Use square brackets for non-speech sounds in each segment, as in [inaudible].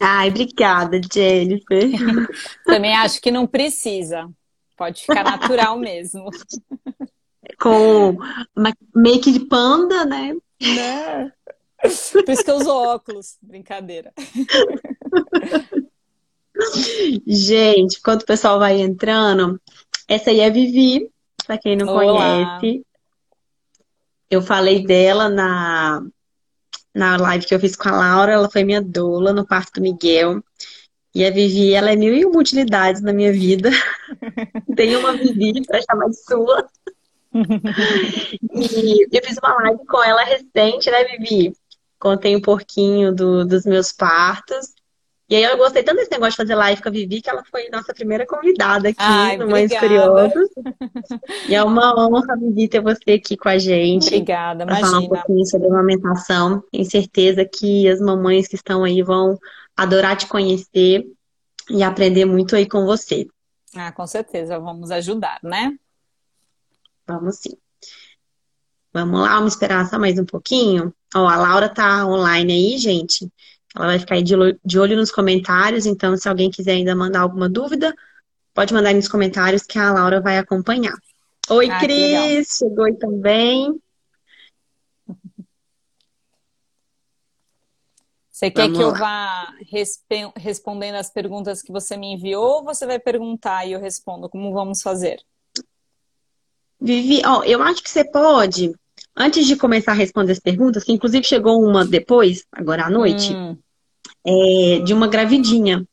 Ai, obrigada, Jennifer. [laughs] Também acho que não precisa. Pode ficar natural [laughs] mesmo. Com make de panda, né? Né? Por isso que eu uso óculos. Brincadeira. Gente, enquanto o pessoal vai entrando, essa aí é a Vivi, para quem não Olá. conhece. Eu falei dela na, na live que eu fiz com a Laura, ela foi minha doula no parto do Miguel. E a Vivi, ela é mil e uma utilidades na minha vida. [laughs] Tem uma Vivi para chamar de sua. [laughs] e eu fiz uma live com ela recente, né, Vivi? Contei um pouquinho do, dos meus partos. E aí eu gostei tanto desse negócio de fazer live com a Vivi, que ela foi nossa primeira convidada aqui Ai, no Mães Curiosas. [laughs] E é uma honra, Vivi, ter você aqui com a gente. Obrigada, imagina. falar um pouquinho sobre a amamentação. Tenho certeza que as mamães que estão aí vão adorar te conhecer e aprender muito aí com você. Ah, com certeza, vamos ajudar, né? Vamos sim. Vamos lá, vamos esperar só mais um pouquinho. Ó, a Laura tá online aí, gente. Ela vai ficar aí de olho nos comentários, então se alguém quiser ainda mandar alguma dúvida, pode mandar nos comentários que a Laura vai acompanhar. Oi, ah, Cris! Chegou aí também. Você quer Vamos que eu vá resp respondendo as perguntas que você me enviou ou você vai perguntar e eu respondo? Como vamos fazer? Vivi, ó, eu acho que você pode, antes de começar a responder as perguntas, que inclusive chegou uma depois, agora à noite, hum é, de uma gravidinha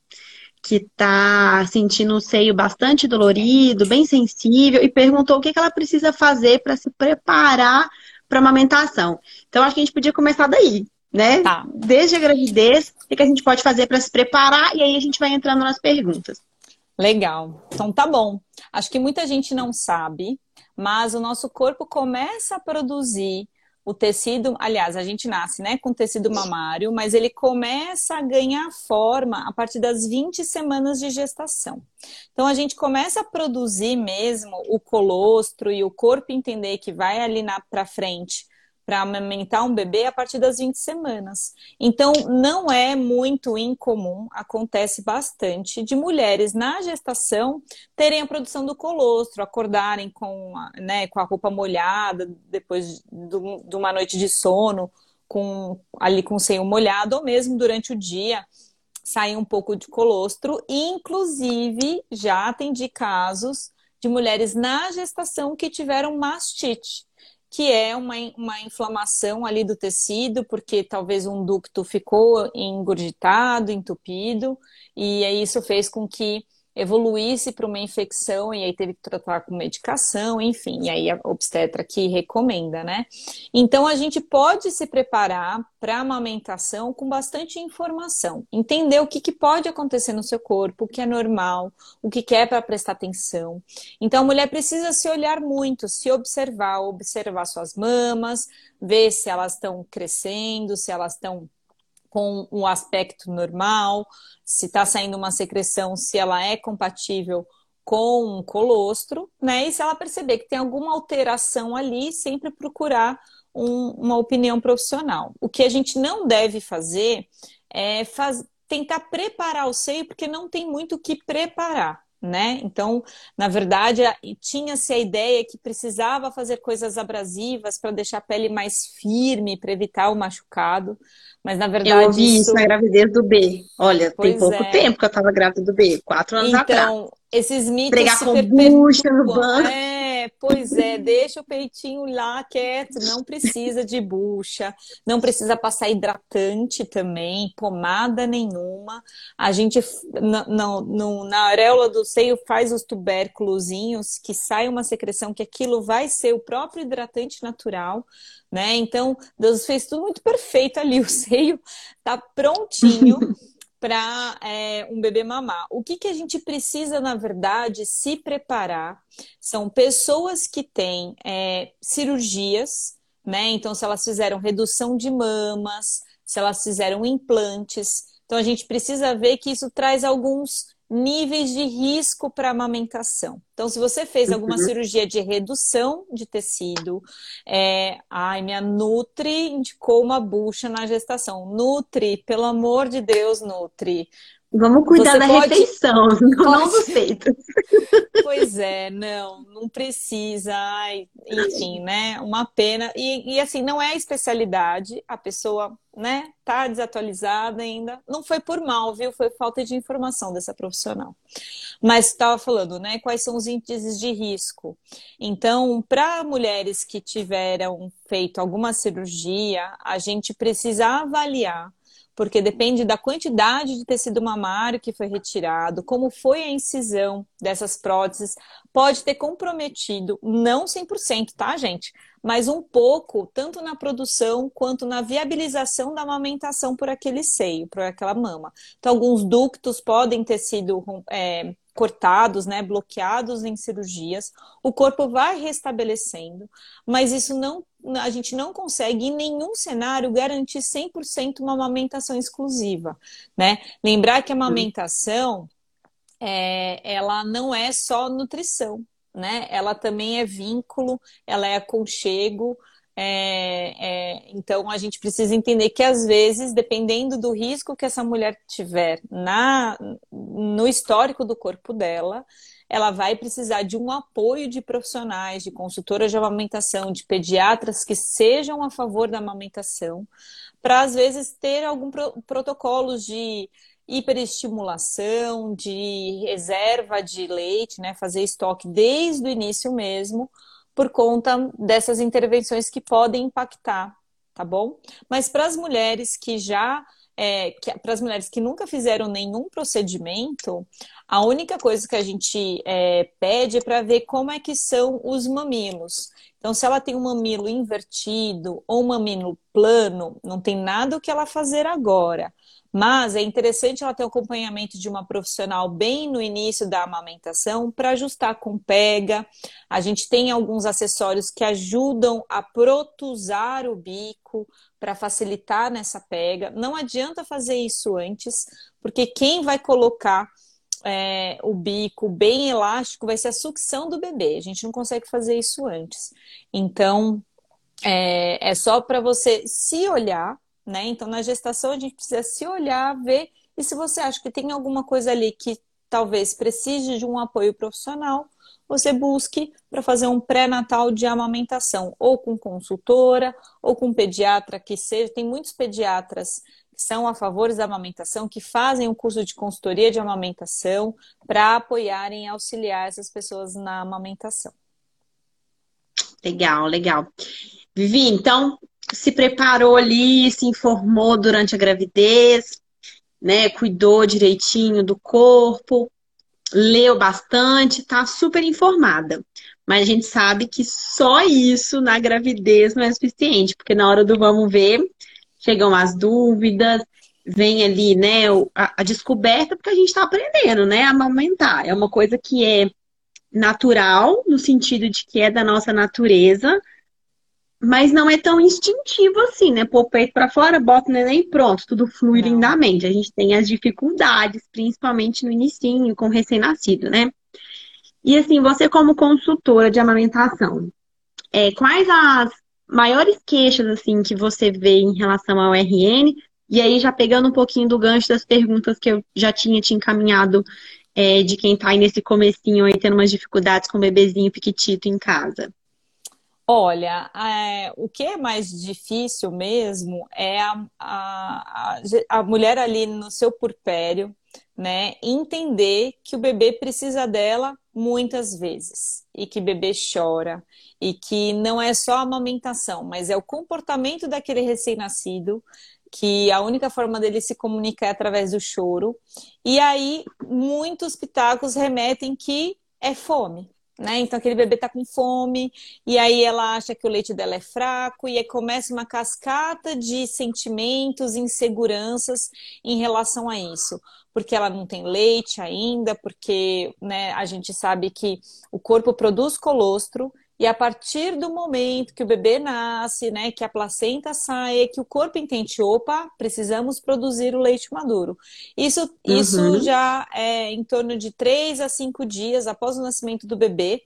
que está sentindo o seio bastante dolorido, bem sensível, e perguntou o que, que ela precisa fazer para se preparar para a amamentação. Então, acho que a gente podia começar daí, né? Tá. Desde a gravidez, o que, que a gente pode fazer para se preparar, e aí a gente vai entrando nas perguntas. Legal. Então, tá bom. Acho que muita gente não sabe, mas o nosso corpo começa a produzir o tecido, aliás, a gente nasce, né, com tecido mamário, mas ele começa a ganhar forma a partir das 20 semanas de gestação. Então a gente começa a produzir mesmo o colostro e o corpo entender que vai ali para frente para amamentar um bebê a partir das 20 semanas. Então, não é muito incomum, acontece bastante, de mulheres na gestação terem a produção do colostro, acordarem com a, né, com a roupa molhada depois de uma noite de sono, com ali com o seio molhado, ou mesmo durante o dia sair um pouco de colostro. Inclusive, já atendi casos de mulheres na gestação que tiveram mastite que é uma, uma inflamação ali do tecido, porque talvez um ducto ficou engurgitado, entupido, e aí isso fez com que evoluísse para uma infecção e aí teve que tratar com medicação, enfim, e aí a obstetra que recomenda, né? Então a gente pode se preparar para amamentação com bastante informação, entender o que, que pode acontecer no seu corpo, o que é normal, o que, que é para prestar atenção. Então a mulher precisa se olhar muito, se observar, observar suas mamas, ver se elas estão crescendo, se elas estão com o aspecto normal, se está saindo uma secreção, se ela é compatível com um colostro, né? E se ela perceber que tem alguma alteração ali, sempre procurar um, uma opinião profissional. O que a gente não deve fazer é faz, tentar preparar o seio, porque não tem muito o que preparar né? Então, na verdade, tinha-se a ideia que precisava fazer coisas abrasivas para deixar a pele mais firme, para evitar o machucado. Mas na verdade. Eu ouvi isso, isso na gravidez do B. Olha, pois tem pouco é. tempo que eu estava grávida do B, quatro anos então, atrás. Então, esses mitos. Pregar com bucha no banco. É, pois é, deixa o peitinho lá quieto, não precisa de bucha, não precisa passar hidratante também, pomada nenhuma. A gente, na, na, na areola do seio, faz os tubérculozinhos, que sai uma secreção, que aquilo vai ser o próprio hidratante natural, né? Então, Deus fez tudo muito perfeito ali, o seio tá prontinho. [laughs] para é, um bebê mamar. O que, que a gente precisa, na verdade, se preparar são pessoas que têm é, cirurgias, né? Então, se elas fizeram redução de mamas, se elas fizeram implantes. Então, a gente precisa ver que isso traz alguns níveis de risco para amamentação. Então, se você fez alguma uhum. cirurgia de redução de tecido, é, ai, minha Nutri indicou uma bucha na gestação. Nutri, pelo amor de Deus, Nutri. Vamos cuidar Você da pode... refeição, [laughs] não dos peitos. Pois é, não, não precisa. Ai, enfim, né? Uma pena. E, e assim, não é a especialidade, a pessoa, né, tá desatualizada ainda. Não foi por mal, viu? Foi falta de informação dessa profissional. Mas estava falando, né? Quais são os índices de risco? Então, para mulheres que tiveram feito alguma cirurgia, a gente precisa avaliar porque depende da quantidade de tecido mamário que foi retirado, como foi a incisão dessas próteses, pode ter comprometido, não 100%, tá, gente? Mas um pouco, tanto na produção quanto na viabilização da amamentação por aquele seio, por aquela mama. Então, alguns ductos podem ter sido é, cortados, né, bloqueados em cirurgias, o corpo vai restabelecendo, mas isso não a gente não consegue em nenhum cenário garantir 100% uma amamentação exclusiva, né? Lembrar que a amamentação é, ela não é só nutrição, né? Ela também é vínculo, ela é aconchego, é, é, então a gente precisa entender que às vezes, dependendo do risco que essa mulher tiver na, no histórico do corpo dela, ela vai precisar de um apoio de profissionais, de consultoras de amamentação, de pediatras que sejam a favor da amamentação, para às vezes ter algum pro, protocolos de hiperestimulação, de reserva de leite, né, fazer estoque desde o início mesmo, por conta dessas intervenções que podem impactar, tá bom? Mas para as mulheres que já é, para as mulheres que nunca fizeram nenhum procedimento, a única coisa que a gente é, pede é para ver como é que são os mamilos. Então, se ela tem um mamilo invertido ou um mamilo plano, não tem nada o que ela fazer agora. Mas é interessante ela ter o acompanhamento de uma profissional bem no início da amamentação para ajustar com pega. A gente tem alguns acessórios que ajudam a protusar o bico para facilitar nessa pega. Não adianta fazer isso antes, porque quem vai colocar é, o bico bem elástico vai ser a sucção do bebê. A gente não consegue fazer isso antes. Então, é, é só para você se olhar né? Então, na gestação, a gente precisa se olhar, ver, e se você acha que tem alguma coisa ali que talvez precise de um apoio profissional, você busque para fazer um pré-natal de amamentação, ou com consultora, ou com pediatra que seja. Tem muitos pediatras que são a favor da amamentação, que fazem o um curso de consultoria de amamentação para apoiarem e auxiliar essas pessoas na amamentação. Legal, legal. Vivi, então, se preparou ali, se informou durante a gravidez, né? Cuidou direitinho do corpo, leu bastante, tá super informada. Mas a gente sabe que só isso na gravidez não é suficiente, porque na hora do vamos ver, chegam as dúvidas, vem ali, né, a, a descoberta, porque a gente está aprendendo, né, a amamentar. É uma coisa que é natural, no sentido de que é da nossa natureza, mas não é tão instintivo assim, né? Pôr o peito para fora, bota o neném e pronto, tudo flui não. lindamente. A gente tem as dificuldades, principalmente no início, com o recém-nascido, né? E assim, você como consultora de amamentação, é, quais as maiores queixas assim que você vê em relação ao RN? E aí, já pegando um pouquinho do gancho das perguntas que eu já tinha te encaminhado é, de quem tá aí nesse comecinho aí, tendo umas dificuldades com o bebezinho piquitito em casa. Olha, é, o que é mais difícil mesmo é a, a, a, mulher ali no seu purpério, né, entender que o bebê precisa dela muitas vezes e que bebê chora e que não é só a amamentação, mas é o comportamento daquele recém-nascido que a única forma dele se comunicar é através do choro. E aí muitos pitacos remetem que é fome, né? Então aquele bebê tá com fome e aí ela acha que o leite dela é fraco e aí começa uma cascata de sentimentos, inseguranças em relação a isso, porque ela não tem leite ainda, porque né, a gente sabe que o corpo produz colostro E a partir do momento que o bebê nasce, né, que a placenta sai, que o corpo entende, opa, precisamos produzir o leite maduro. Isso, uhum. isso já é em torno de três a cinco dias após o nascimento do bebê.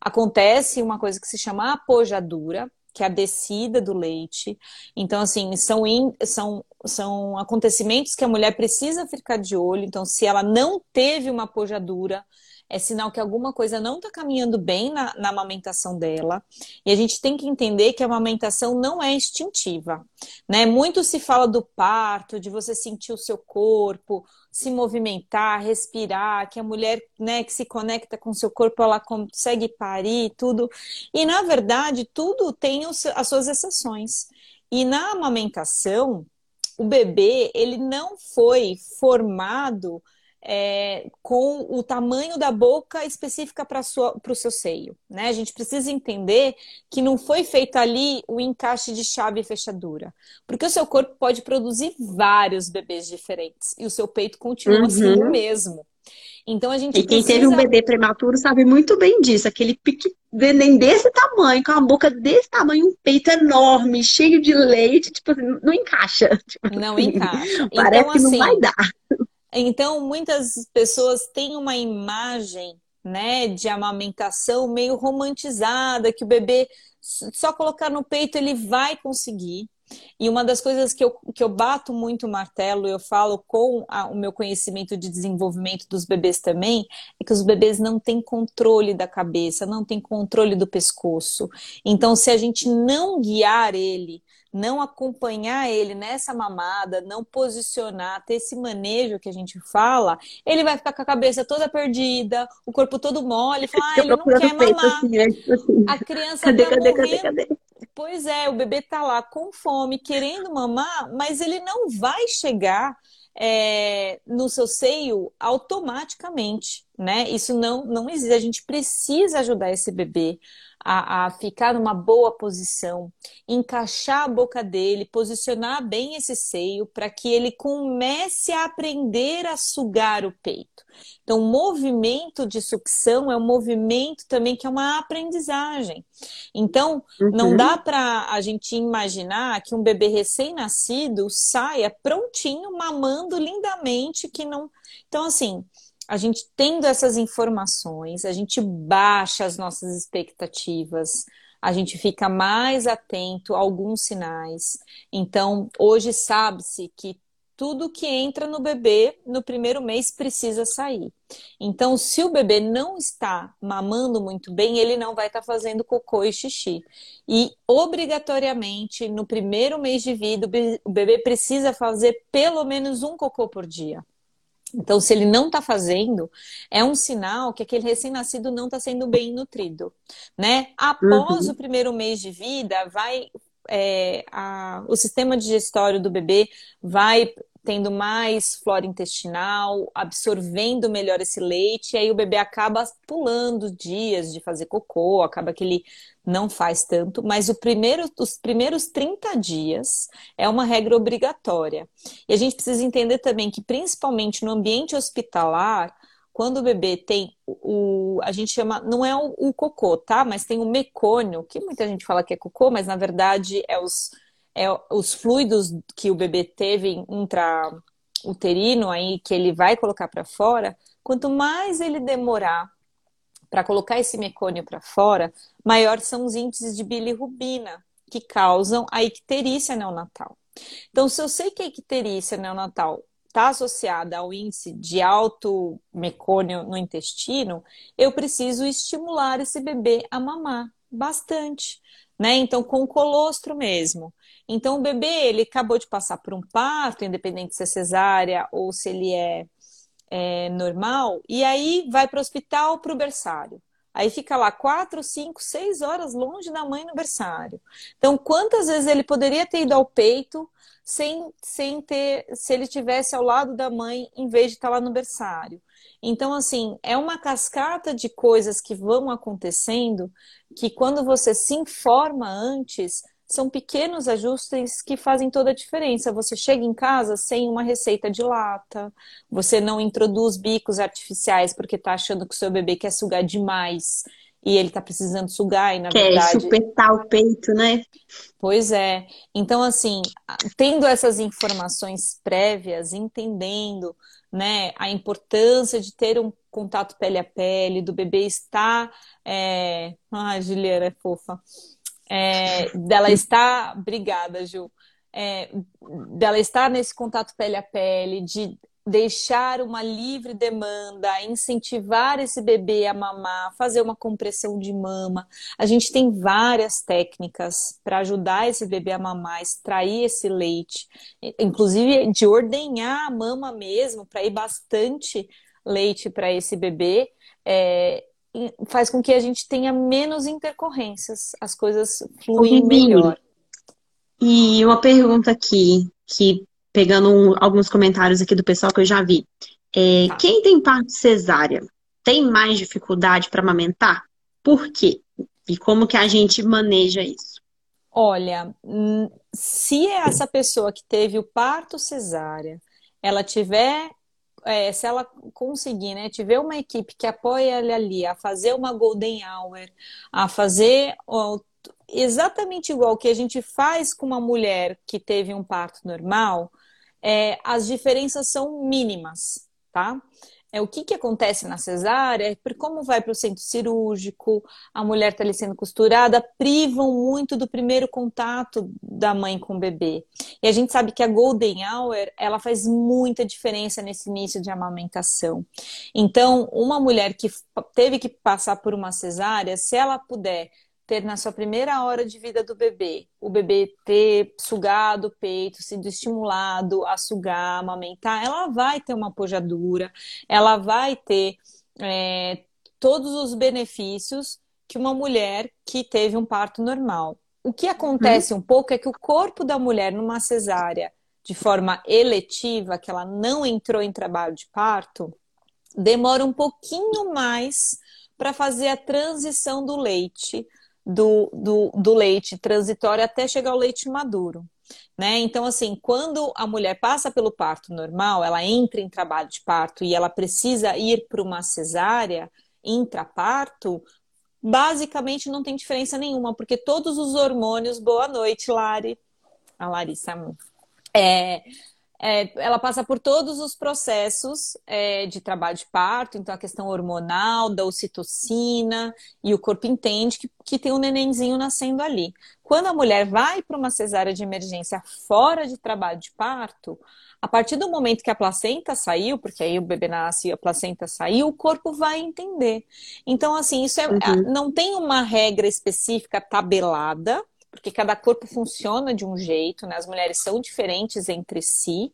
Acontece uma coisa que se chama apojadura, que é a descida do leite. Então, assim, são, in, são, são acontecimentos que a mulher precisa ficar de olho. Então, se ela não teve uma apojadura, é sinal que alguma coisa não está caminhando bem na, na, amamentação dela. E a gente tem que entender que a amamentação não é instintiva. Né? Muito se fala do parto, de você sentir o seu corpo, se movimentar, respirar, que a mulher né, que se conecta com o seu corpo, ela consegue parir, tudo. E, na verdade, tudo tem os, as suas exceções. E na amamentação, o bebê, ele não foi formado é, com o tamanho da boca específica para o seu seio. Né? A gente precisa entender que não foi feito ali o encaixe de chave e fechadura. Porque o seu corpo pode produzir vários bebês diferentes e o seu peito continua uhum. sendo o mesmo. Então a gente E quem precisa... teve um bebê prematuro sabe muito bem disso. Aquele pique neném desse tamanho, com a boca desse tamanho, um peito enorme, cheio de leite, tipo assim, não encaixa. [laughs] Tipo não assim, encaixa. Parece então, que não vai assim, dar. Então, muitas pessoas têm uma imagem né, de amamentação meio romantizada, que o bebê só colocar no peito ele vai conseguir. E uma das coisas que eu, que eu bato muito o martelo, eu falo com a, o meu conhecimento de desenvolvimento dos bebês também, é que os bebês não têm controle da cabeça, não têm controle do pescoço. Então, se a gente não guiar ele não acompanhar ele nessa mamada, não posicionar, ter esse manejo que a gente fala, ele vai ficar com a cabeça toda perdida, o corpo todo mole, falar, ah, ele não quer mamar. Assim, tipo assim, a criança cadê, tá cadê, morrendo. Cadê, cadê? Pois é, o bebê tá lá com fome, querendo mamar, mas ele não vai chegar é, no seu seio automaticamente, né? Isso não, não existe. A gente precisa ajudar esse bebê a, a, ficar numa boa posição, encaixar a boca dele, posicionar bem esse seio para que ele comece a aprender a sugar o peito. Então, o movimento de sucção é um movimento também que é uma aprendizagem. Então, uhum. não dá para a gente imaginar que um bebê recém-nascido saia prontinho, mamando lindamente, que não. Então, assim, a gente tendo essas informações, a gente baixa as nossas expectativas, a gente fica mais atento a alguns sinais. Então, hoje sabe-se que tudo que entra no bebê no primeiro mês precisa sair. Então, se o bebê não está mamando muito bem, ele não vai estar fazendo cocô e xixi. E, obrigatoriamente, no primeiro mês de vida, o bebê precisa fazer pelo menos um cocô por dia. Então, se ele não está fazendo, é um sinal que aquele recém-nascido não está sendo bem nutrido, né? Após uhum. o primeiro mês de vida, vai é, a, o sistema digestório do bebê vai tendo mais flora intestinal, absorvendo melhor esse leite, e aí o bebê acaba pulando dias de fazer cocô, acaba que ele não faz tanto, mas primeiro, os primeiros 30 dias é uma regra obrigatória. E a gente precisa entender também que, principalmente no ambiente hospitalar, quando o bebê tem o, a gente chama, não é o, o cocô, tá? Mas tem o mecônio, que muita gente fala que é cocô, mas na verdade é os é, os fluidos que o bebê teve intrauterino aí que ele vai colocar para fora, quanto mais ele demorar para colocar esse mecônio para fora, maior são os índices de bilirrubina que causam a icterícia neonatal. Então, se eu sei que a icterícia neonatal está associada ao índice de alto mecônio no intestino, eu preciso estimular esse bebê a mamar bastante, né? Então, com colostro mesmo. Então, o bebê, ele acabou de passar por um parto, independente se é cesárea ou se ele é, é normal, e aí vai para o hospital, para o berçário. Aí fica lá quatro, cinco, seis horas longe da mãe no berçário. Então, quantas vezes ele poderia ter ido ao peito sem, sem ter, se ele tivesse ao lado da mãe, em vez de estar lá no berçário? Então, assim, é uma cascata de coisas que vão acontecendo que quando você se informa antes, são pequenos ajustes que fazem toda a diferença. Você chega em casa sem uma receita de lata, você não introduz bicos artificiais porque está achando que o seu bebê quer sugar demais e ele tá precisando sugar, e na Quer verdade. chupetar o peito, né? Pois é. Então, assim, tendo essas informações prévias, entendendo né, a importância de ter um contato pele a pele, do bebê estar. É... Ah, Juliana é fofa. É... Dela [laughs] estar. Obrigada, Ju. É... Dela estar nesse contato pele a pele, de deixar uma livre demanda, incentivar esse bebê a mamar, fazer uma compressão de mama. A gente tem várias técnicas para ajudar esse bebê a mamar, extrair esse leite, inclusive de ordenhar a mama mesmo, para ir bastante leite para esse bebê. É, faz com que a gente tenha menos intercorrências, as coisas fluem melhor. E uma pergunta aqui, que pegando um, alguns comentários aqui do pessoal que eu já vi. É, tá. Quem tem parto cesárea tem mais dificuldade para amamentar? Por quê? E como que a gente maneja isso? Olha, hum, se essa pessoa que teve o parto cesárea, ela tiver, é, se ela conseguir, né, tiver uma equipe que apoia ela ali a fazer uma golden hour, a fazer ó, exatamente igual que a gente faz com uma mulher que teve um parto normal, é, as diferenças são mínimas, tá? É, o que, que acontece na cesárea, por como vai para o centro cirúrgico, a mulher está ali sendo costurada, privam muito do primeiro contato da mãe com o bebê. E a gente sabe que a Golden Hour, ela faz muita diferença nesse início de amamentação. Então, uma mulher que teve que passar por uma cesárea, se ela puder ter na sua primeira hora de vida do bebê, o bebê ter sugado o peito, sido estimulado a sugar, amamentar, ela vai ter uma pojadura, ela vai ter é, todos os benefícios que uma mulher que teve um parto normal. O que acontece uhum. um pouco é que o corpo da mulher numa cesárea, de forma eletiva, que ela não entrou em trabalho de parto, demora um pouquinho mais para fazer a transição do leite do, do, do leite transitório até chegar ao leite maduro. Né? Então, assim, quando a mulher passa pelo parto normal, ela entra em trabalho de parto e ela precisa ir para uma cesárea intraparto, basicamente não tem diferença nenhuma, porque todos os hormônios, boa noite, Lari, a Larissa, é, é, ela passa por todos os processos é, de trabalho de parto, então a questão hormonal, da ocitocina, e o corpo entende que, que tem um nenenzinho nascendo ali. Quando a mulher vai para uma cesárea de emergência fora de trabalho de parto, a partir do momento que a placenta saiu, porque aí o bebê nasce e a placenta saiu, o corpo vai entender. Então, assim, isso é, uhum. não tem uma regra específica tabelada, porque cada corpo funciona de um jeito, né? As mulheres são diferentes entre si,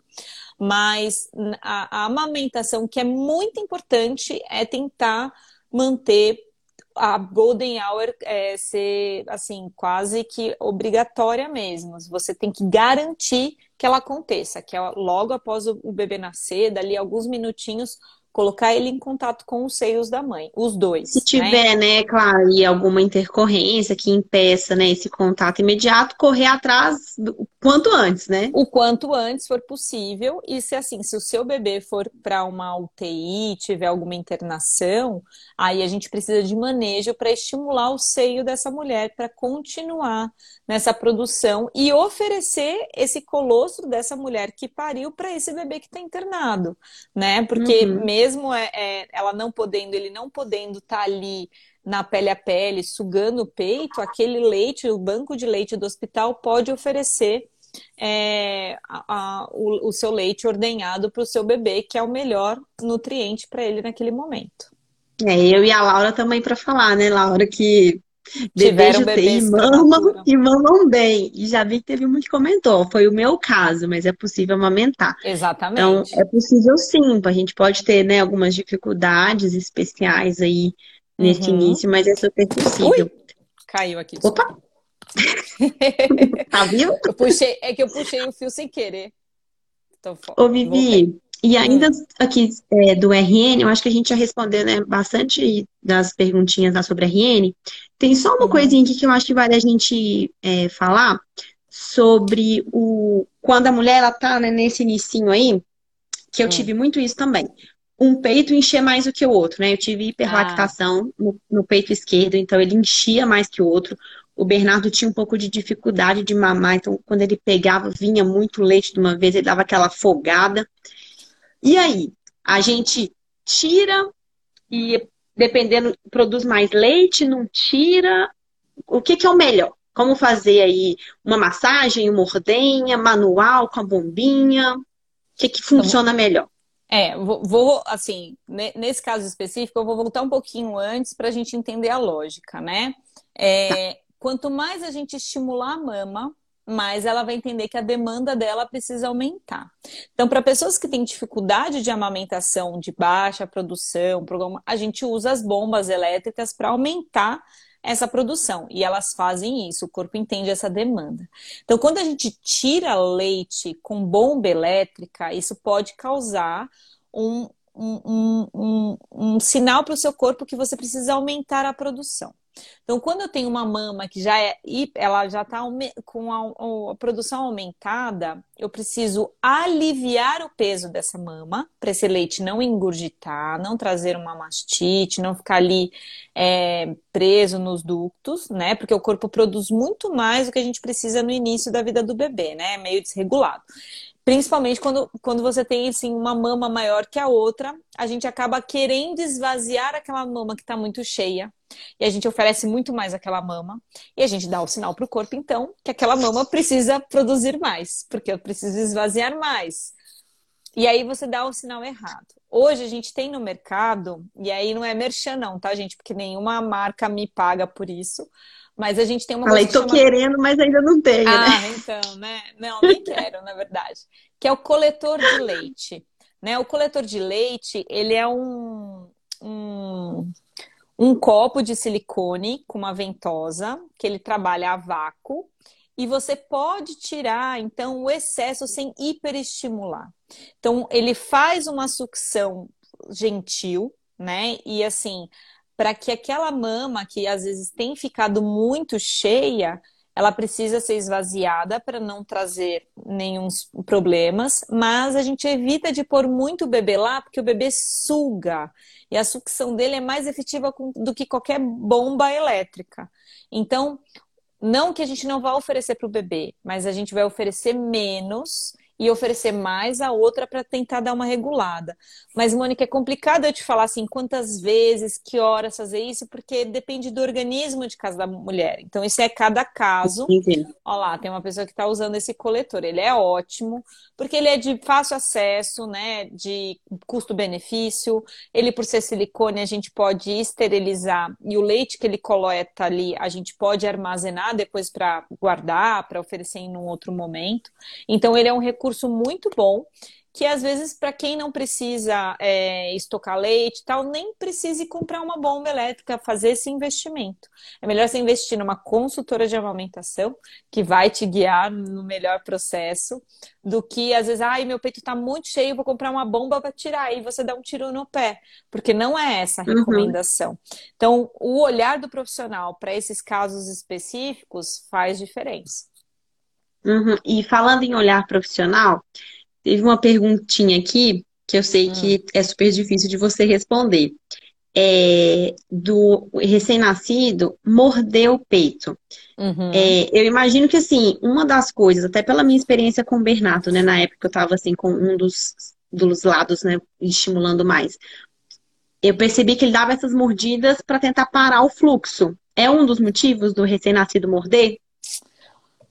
mas a, a amamentação, que é muito importante, é tentar manter a golden hour é, ser assim quase que obrigatória mesmo. Você tem que garantir que ela aconteça, que é logo após o bebê nascer, dali alguns minutinhos, colocar ele em contato com os seios da mãe, os dois. Se tiver, né, né claro, e alguma intercorrência que impeça, né, esse contato imediato, correr atrás do quanto antes, né? O quanto antes for possível. E se assim, se o seu bebê for para uma UTI, tiver alguma internação, aí a gente precisa de manejo para estimular o seio dessa mulher para continuar nessa produção e oferecer esse colostro dessa mulher que pariu para esse bebê que está internado, né? Porque uhum. mesmo é, é, ela não podendo, ele não podendo estar tá ali na pele a pele, sugando o peito, aquele leite, o banco de leite do hospital pode oferecer é, a, a, o, o, seu leite ordenhado para o seu bebê, que é o melhor nutriente para ele naquele momento. É, eu e a Laura também para falar, né, Laura, que Tiveram bebês e mamam, e mamam bem. E já vi que teve muito que comentou. Foi o meu caso, mas é possível amamentar. Exatamente. Então, é possível sim. A gente pode ter né, algumas dificuldades especiais aí nesse uhum. início, mas é super possível. Ui, caiu aqui. Opa! [laughs] tá vivo? Eu puxei, é que eu puxei o fio sem querer. Tô Ô, Vivi, e ainda hum. aqui é, do RN, eu acho que a gente já respondeu né, bastante das perguntinhas lá sobre RN. Tem só uma uhum. coisinha aqui que eu acho que vale a gente é, falar sobre o quando a mulher ela tá né, nesse inicinho aí, que eu hum. tive muito isso também. um peito encher mais do que o outro, né? Eu tive hiperlactação ah. no, no, peito esquerdo, então ele enchia mais que o outro. O Bernardo tinha um pouco de dificuldade de mamar, então quando ele pegava, vinha muito leite de uma vez, ele dava aquela folgada. E aí, a gente tira e dependendo, produz mais leite, não tira. O que, que é o melhor? Como fazer aí uma massagem, uma ordenha, manual com a bombinha? O que, que funciona melhor? É, vou, assim, nesse caso específico, eu vou voltar um pouquinho antes para a gente entender a lógica, né? É, tá. Quanto mais a gente estimular a mama, mais ela vai entender que a demanda dela precisa aumentar. Então, para pessoas que têm dificuldade de amamentação, de baixa produção, a gente usa as bombas elétricas para aumentar essa produção. E elas fazem isso, o corpo entende essa demanda. Então, quando a gente tira leite com bomba elétrica, isso pode causar um, um, um, um sinal para o seu corpo que você precisa aumentar a produção. Então, quando eu tenho uma mama que já é, ela já está com a, a, produção aumentada, eu preciso aliviar o peso dessa mama para esse leite não engurgitar, não trazer uma mastite, não ficar ali é, preso nos ductos, né? Porque o corpo produz muito mais do que a gente precisa no início da vida do bebê, né? Meio desregulado. Principalmente quando, quando você tem assim, uma mama maior que a outra, a gente acaba querendo esvaziar aquela mama que está muito cheia. E a gente oferece muito mais aquela mama. E a gente dá o sinal para o corpo, então, que aquela mama precisa produzir mais, porque eu preciso esvaziar mais. E aí você dá o sinal errado. Hoje a gente tem no mercado, e aí não é merchan não, tá, gente? Porque nenhuma marca me paga por isso. Mas a gente tem uma Falei, tô chama... querendo, mas ainda não tenho, ah, né? então, né? Não, nem quero, na verdade. Que é o coletor de leite. Né? O coletor de leite, ele é um, um, um copo de silicone com uma ventosa, que ele trabalha a vácuo, e você pode tirar, então, o excesso sem hiperestimular. Então, ele faz uma sucção gentil, né? E assim, para que aquela mama que às vezes tem ficado muito cheia, ela precisa ser esvaziada para não trazer nenhum problemas, mas a gente evita de pôr muito bebê lá, porque o bebê suga e a sucção dele é mais efetiva do que qualquer bomba elétrica. Então, não que a gente não vá oferecer para o bebê, mas a gente vai oferecer menos e oferecer mais a outra para tentar dar uma regulada. Mas, Mônica, é complicado eu te falar assim quantas vezes, que horas fazer isso, porque depende do organismo de cada mulher. Então, isso é cada caso. Entendi. Olha lá, tem uma pessoa que está usando esse coletor. Ele é ótimo, porque ele é de fácil acesso, né? De custo-benefício. Ele, por ser silicone, a gente pode esterilizar. E o leite que ele coleta ali, a gente pode armazenar depois para guardar, para oferecer em um outro momento. Então, ele é um recurso recurso muito bom que às vezes para quem não precisa é, estocar leite tal, nem precise comprar uma bomba elétrica, fazer esse investimento. É melhor você investir numa consultora de amamentação que vai te guiar no melhor processo do que às vezes, ai, meu peito está muito cheio, vou comprar uma bomba para tirar e você dá um tiro no pé, porque não é essa a uhum. recomendação. Uhum. Então, o olhar do profissional para esses casos específicos faz diferença. Uhum. E falando em olhar profissional, teve uma perguntinha aqui que eu sei que hum. é super difícil de você responder. É, do recém-nascido morder o peito. Uhum. É, eu imagino que, assim, uma das coisas, até pela minha experiência com o Bernardo, né, na época eu estava assim, com um dos, dos lados, né, estimulando mais, eu percebi que ele dava essas mordidas para tentar parar o fluxo. É um dos motivos do recém-nascido morder?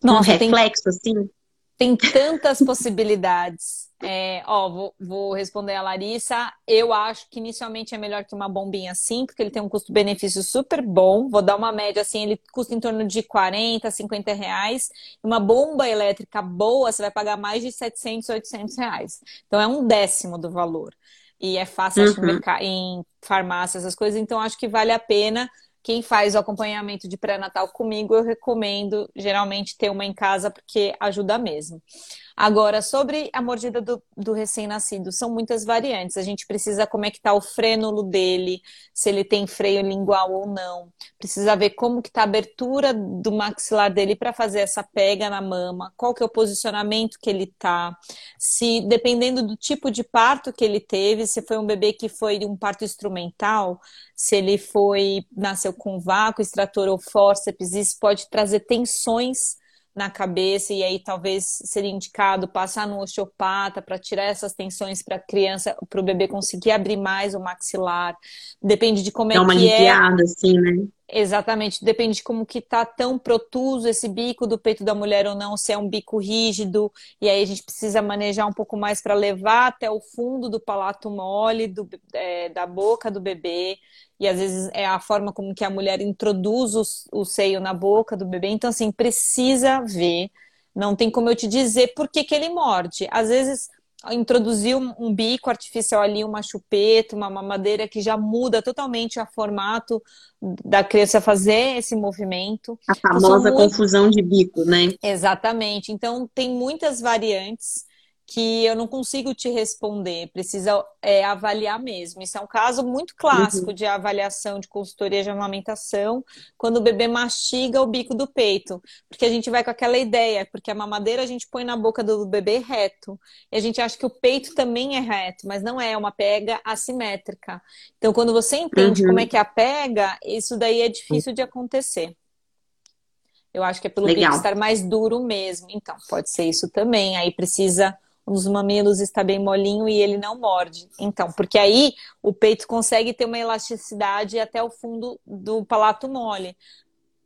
Nossa, um reflexo, tem, assim? Tem tantas possibilidades. É, ó, vou, vou, responder a Larissa. Eu acho que inicialmente é melhor que uma bombinha assim, porque ele tem um custo-benefício super bom. Vou dar uma média assim, ele custa em torno de 40, 50 reais. Uma bomba elétrica boa, você vai pagar mais de 700, 800 reais. Então é um décimo do valor. E é fácil uhum. em farmácia, essas coisas. Então acho que vale a pena quem faz o acompanhamento de pré-natal comigo, eu recomendo geralmente ter uma em casa porque ajuda mesmo. Agora, sobre a mordida do, do recém-nascido, são muitas variantes. A gente precisa como é que está o frênulo dele, se ele tem freio lingual ou não. Precisa ver como que está a abertura do maxilar dele para fazer essa pega na mama, qual que é o posicionamento que ele está. Se, dependendo do tipo de parto que ele teve, se foi um bebê que foi um parto instrumental, se ele foi, nasceu com vácuo, extrator ou fórceps, isso pode trazer tensões na cabeça e aí talvez seria indicado passar no osteopata para tirar essas tensões para a criança, para o bebê conseguir abrir mais o maxilar. Depende de como Dá é uma que é. assim, né? Exatamente, depende de como que tá tão protuso esse bico do peito da mulher ou não, se é um bico rígido, e aí a gente precisa manejar um pouco mais para levar até o fundo do palato mole do, é, da boca do bebê, e às vezes é a forma como que a mulher introduz o, o seio na boca do bebê, então assim, precisa ver, não tem como eu te dizer por que, que ele morde. Às vezes introduzir um, um, bico artificial ali, uma chupeta, uma mamadeira que já muda totalmente o formato da criança fazer esse movimento. A então, famosa então, confusão muito... de bico, né? Exatamente. Então tem muitas variantes que eu não consigo te responder, precisa é, avaliar mesmo. Isso é um caso muito clássico uhum. de avaliação de consultoria de amamentação, quando o bebê mastiga o bico do peito, porque a gente vai com aquela ideia, porque a mamadeira a gente põe na boca do bebê reto, e a gente acha que o peito também é reto, mas não é, é uma pega assimétrica. Então, quando você entende uhum. como é que é a pega, isso daí é difícil de acontecer. Eu acho que é pelo Legal. bico estar mais duro mesmo. Então, pode ser isso também. Aí precisa os mamilos está bem molinho e ele não morde. Então, porque aí o peito consegue ter uma elasticidade até o fundo do palato mole.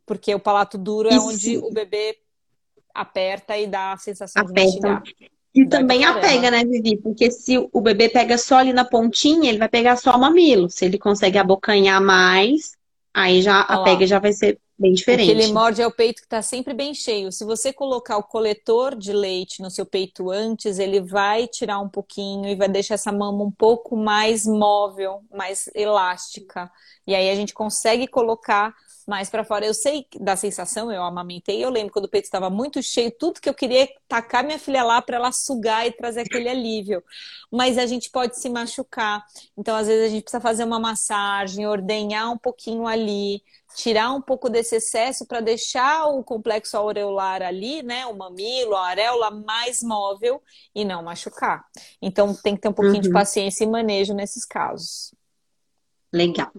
Porque o palato duro é Isso. onde o bebê aperta e dá a sensação aperta. de mastigar. E também apega, né, Vivi? Porque se o bebê pega só ali na pontinha, ele vai pegar só o mamilo. Se ele consegue abocanhar mais, aí já Olha a pega já vai ser Bem diferente. O que ele morde é o peito que está sempre bem cheio. Se você colocar o coletor de leite no seu peito antes, ele vai tirar um pouquinho e vai deixar essa mama um pouco mais móvel, mais elástica. E aí a gente consegue colocar mais para fora. Eu sei da sensação, eu amamentei. Eu lembro quando o peito estava muito cheio, tudo que eu queria é tacar minha filha lá para ela sugar e trazer aquele alívio. Mas a gente pode se machucar. Então, às vezes, a gente precisa fazer uma massagem, ordenhar um pouquinho ali tirar um pouco desse excesso para deixar o complexo aureolar ali, né, o mamilo, a areola mais móvel e não machucar. Então tem que ter um pouquinho uhum. de paciência e manejo nesses casos. Legal.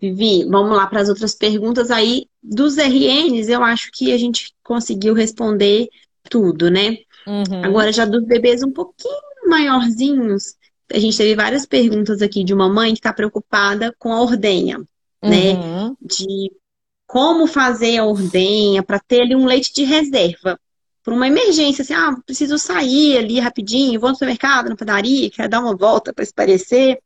Vivi, vamos lá para as outras perguntas aí. Dos RNs, eu acho que a gente conseguiu responder tudo, né? Uhum. Agora, já dos bebês um pouquinho maiorzinhos, a gente teve várias perguntas aqui de uma mãe que está preocupada com a ordenha né? Uhum. De como fazer a ordenha para ter ali um leite de reserva. Por uma emergência, assim, ah, preciso sair ali rapidinho, vou no supermercado, na padaria, quero dar uma volta para esparecer.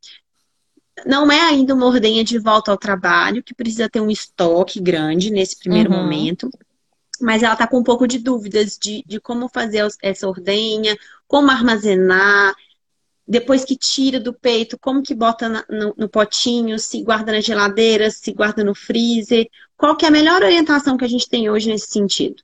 Não é ainda uma ordenha de volta ao trabalho, que precisa ter um estoque grande nesse primeiro uhum. momento. Mas ela está com um pouco de dúvidas de, de como fazer essa ordenha, como armazenar, depois que tira do peito, como que bota na, no, no, potinho, se guarda na geladeira, se guarda no freezer? Qual que é a melhor orientação que a gente tem hoje nesse sentido?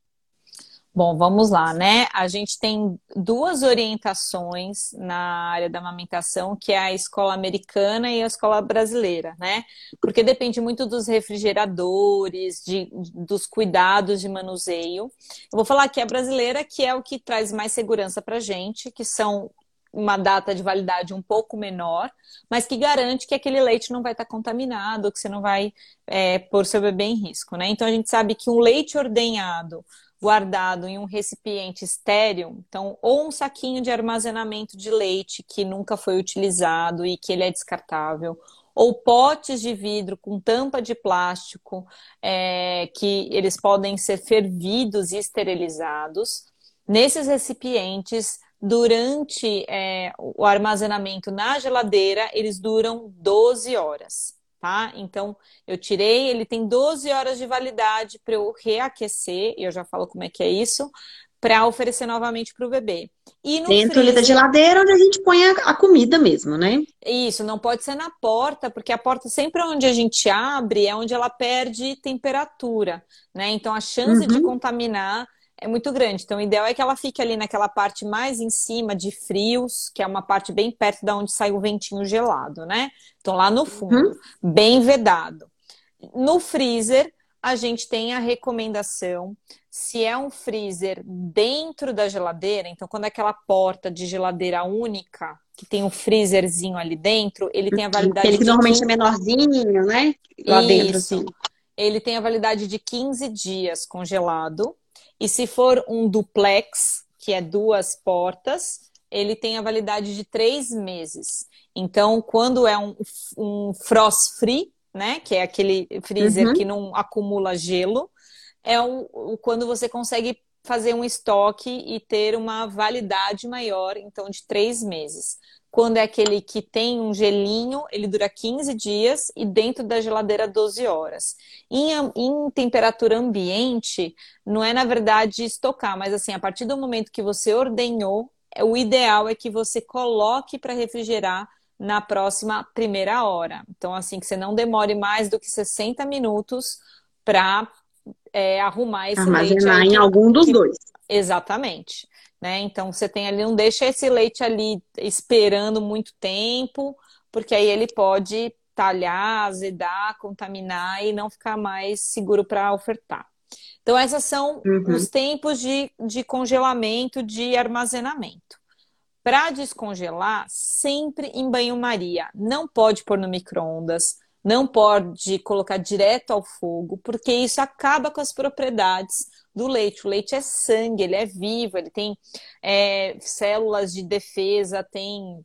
Bom, vamos lá, né? A gente tem duas orientações na área da amamentação, que é a escola americana e a escola brasileira, né? Porque depende muito dos refrigeradores, de, dos cuidados de manuseio. Eu vou falar que a brasileira, que é o que traz mais segurança para gente, que são uma data de validade um pouco menor, mas que garante que aquele leite não vai estar contaminado, que você não vai é, pôr seu bebê em risco, né? Então a gente sabe que um leite ordenhado guardado em um recipiente estéreo, então, ou um saquinho de armazenamento de leite que nunca foi utilizado e que ele é descartável, ou potes de vidro com tampa de plástico, é, que eles podem ser fervidos e esterilizados. Nesses recipientes, durante é, o armazenamento na geladeira, eles duram 12 horas, tá? Então, eu tirei, ele tem 12 horas de validade para eu reaquecer, e eu já falo como é que é isso, para oferecer novamente para o bebê. E Dentro freezer... da geladeira onde a gente põe a, a, comida mesmo, né? Isso, não pode ser na porta, porque a porta sempre onde a gente abre é onde ela perde temperatura, né? Então a chance uhum. de contaminar é muito grande. Então, o ideal é que ela fique ali naquela parte mais em cima de frios, que é uma parte bem perto da onde sai o ventinho gelado, né? Então, lá no fundo, uhum. bem vedado. No freezer, a gente tem a recomendação se é um freezer dentro da geladeira, então quando é aquela porta de geladeira única, que tem um freezerzinho ali dentro, ele tem a validade Ele que normalmente 15... é menorzinho, né? Lá Isso. dentro, assim. Ele tem a validade de 15 dias congelado. E se for um duplex, que é duas portas, ele tem a validade de três meses. Então, quando é um, um frost free, né, que é aquele freezer uhum. que não acumula gelo, é o, o, quando você consegue fazer um estoque e ter uma validade maior, então de três meses. Quando é aquele que tem um gelinho, ele dura 15 dias e dentro da geladeira 12 horas. Em, em temperatura ambiente, não é na verdade estocar, mas assim, a partir do momento que você ordenhou, é, o ideal é que você coloque para refrigerar na próxima primeira hora. Então, assim, que você não demore mais do que 60 minutos para é, arrumar esse Armazenar leite. em algum dos que... dois. Exatamente. Né? Então você tem ali, não deixa esse leite ali esperando muito tempo, porque aí ele pode talhar, azedar, contaminar e não ficar mais seguro para ofertar. Então, esses são uhum. os tempos de, de congelamento, de armazenamento. Para descongelar, sempre em banho-maria. Não pode pôr no micro-ondas, não pode colocar direto ao fogo, porque isso acaba com as propriedades do leite. O leite é sangue, ele é vivo, ele tem é, células de defesa, tem.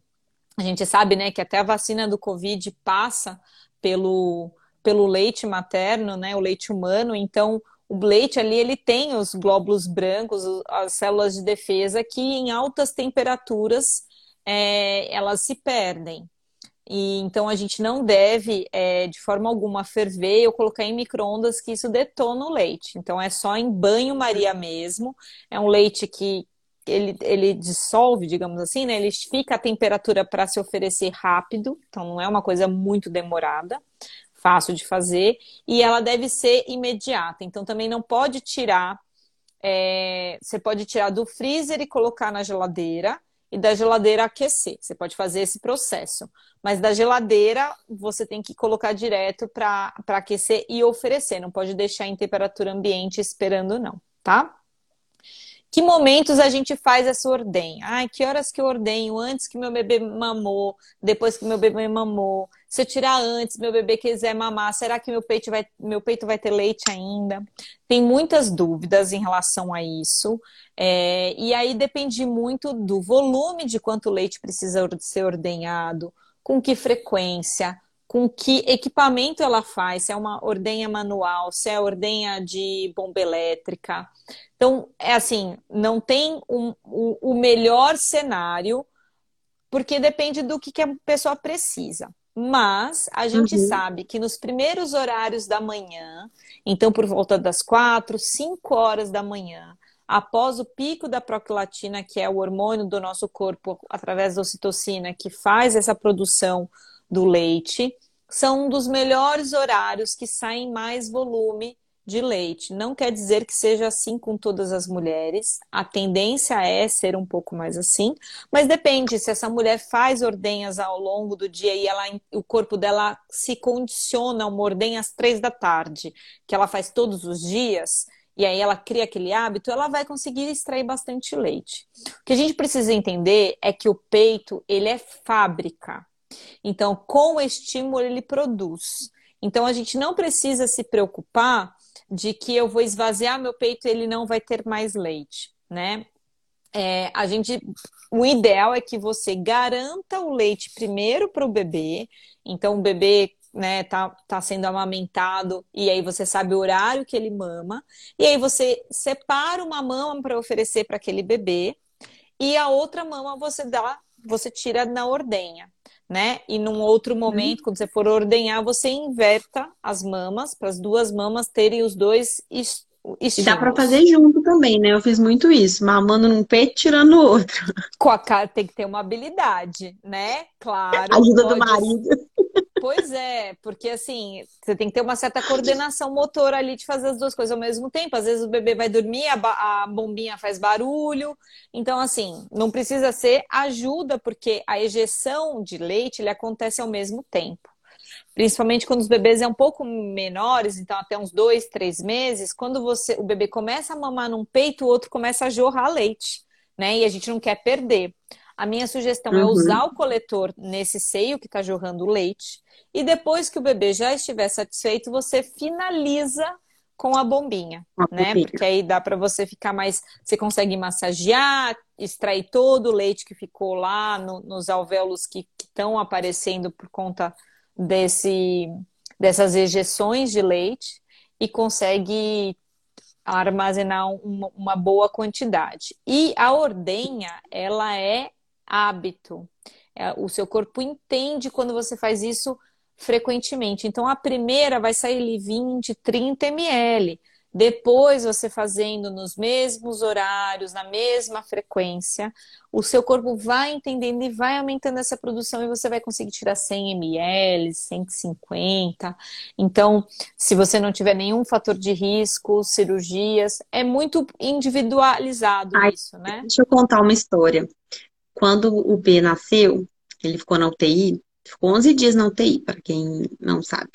A gente sabe, né, que até a vacina do Covid passa pelo, pelo leite materno, né, o leite humano. Então, o leite ali ele tem os glóbulos brancos, as células de defesa que em altas temperaturas é, elas se perdem. E então a gente não deve, é, de forma alguma, ferver ou colocar em micro-ondas que isso detona o leite. Então é só em banho-maria mesmo. É um leite que ele, ele dissolve, digamos assim, né? Ele fica a temperatura para se oferecer rápido, então não é uma coisa muito demorada, fácil de fazer, e ela deve ser imediata. Então também não pode tirar. É, você pode tirar do freezer e colocar na geladeira e da geladeira aquecer. Você pode fazer esse processo. Mas da geladeira, você tem que colocar direto para aquecer e oferecer. Não pode deixar em temperatura ambiente esperando, não, tá? Que momentos a gente faz essa ordenha? Ai, que horas que eu ordenho? Antes que meu bebê mamou, depois que meu bebê mamou. Se eu tirar antes, meu bebê quiser mamar, será que meu peito vai, meu peito vai ter leite ainda? Tem muitas dúvidas em relação a isso. É, e aí depende muito do volume de quanto leite precisa ser ordenhado, com que frequência, com que equipamento ela faz, se é uma ordenha manual, se é ordenha de bomba elétrica. Então, é assim, não tem um, o, o melhor cenário, porque depende do que, que a pessoa precisa. Mas a gente uhum. sabe que nos primeiros horários da manhã, então por volta das quatro, cinco horas da manhã, após o pico da proclatina, que é o hormônio do nosso corpo através da ocitocina, que faz essa produção do leite, são um dos melhores horários que saem mais volume de leite. Não quer dizer que seja assim com todas as mulheres. A tendência é ser um pouco mais assim, mas depende se essa mulher faz ordenhas ao longo do dia e ela, o corpo dela se condiciona a uma ordenha às três da tarde, que ela faz todos os dias. E aí ela cria aquele hábito, ela vai conseguir extrair bastante leite. O que a gente precisa entender é que o peito, ele é fábrica. Então, com o estímulo, ele produz. Então, a gente não precisa se preocupar de que eu vou esvaziar meu peito e ele não vai ter mais leite, né? É, a gente, o ideal é que você garanta o leite primeiro para o bebê. Então, o bebê né, tá, tá sendo amamentado e aí você sabe o horário que ele mama. E aí você separa uma mama para oferecer para aquele bebê e a outra mama você dá, você tira na ordenha né? E num outro momento, uhum. quando você for ordenhar, você inverta as mamas, para as duas mamas terem os dois estímulos. E dá para fazer junto também, né? Eu fiz muito isso, mamando num peito, tirando o outro. Com a cara tem que ter uma habilidade, né? Claro. [laughs] Ajuda pode... do marido. Pois é, porque assim, você tem que ter uma certa coordenação motora ali de fazer as duas coisas ao mesmo tempo. Às vezes o bebê vai dormir, a, a bombinha faz barulho. Então, assim, não precisa ser ajuda, porque a ejeção de leite ele acontece ao mesmo tempo principalmente quando os bebês é um pouco menores, então até uns dois, três meses, quando você o bebê começa a mamar num peito, o outro começa a jorrar leite, né? E a gente não quer perder. A minha sugestão é uhum. é usar o coletor nesse seio que está jorrando leite e depois que o bebê já estiver satisfeito, você finaliza com a bombinha, né? Porque aí dá para você ficar mais, você consegue massagear, extrair todo o leite que ficou lá no, nos alvéolos que estão aparecendo por conta desse, dessas ejeções de leite e consegue armazenar uma, uma boa quantidade. E a ordenha, ela é hábito. É, o seu corpo entende quando você faz isso frequentemente. Então, a primeira vai sair ali 20, 30 ml. Depois, você fazendo nos mesmos horários, na mesma frequência, o seu corpo vai entendendo e vai aumentando essa produção e você vai conseguir tirar 100 ml, 150. Então, se você não tiver nenhum fator de risco, cirurgias, é muito individualizado Ai, isso, né? Deixa eu contar uma história. Quando o B nasceu, ele ficou na UTI, ficou 11 dias na UTI, para quem não sabe.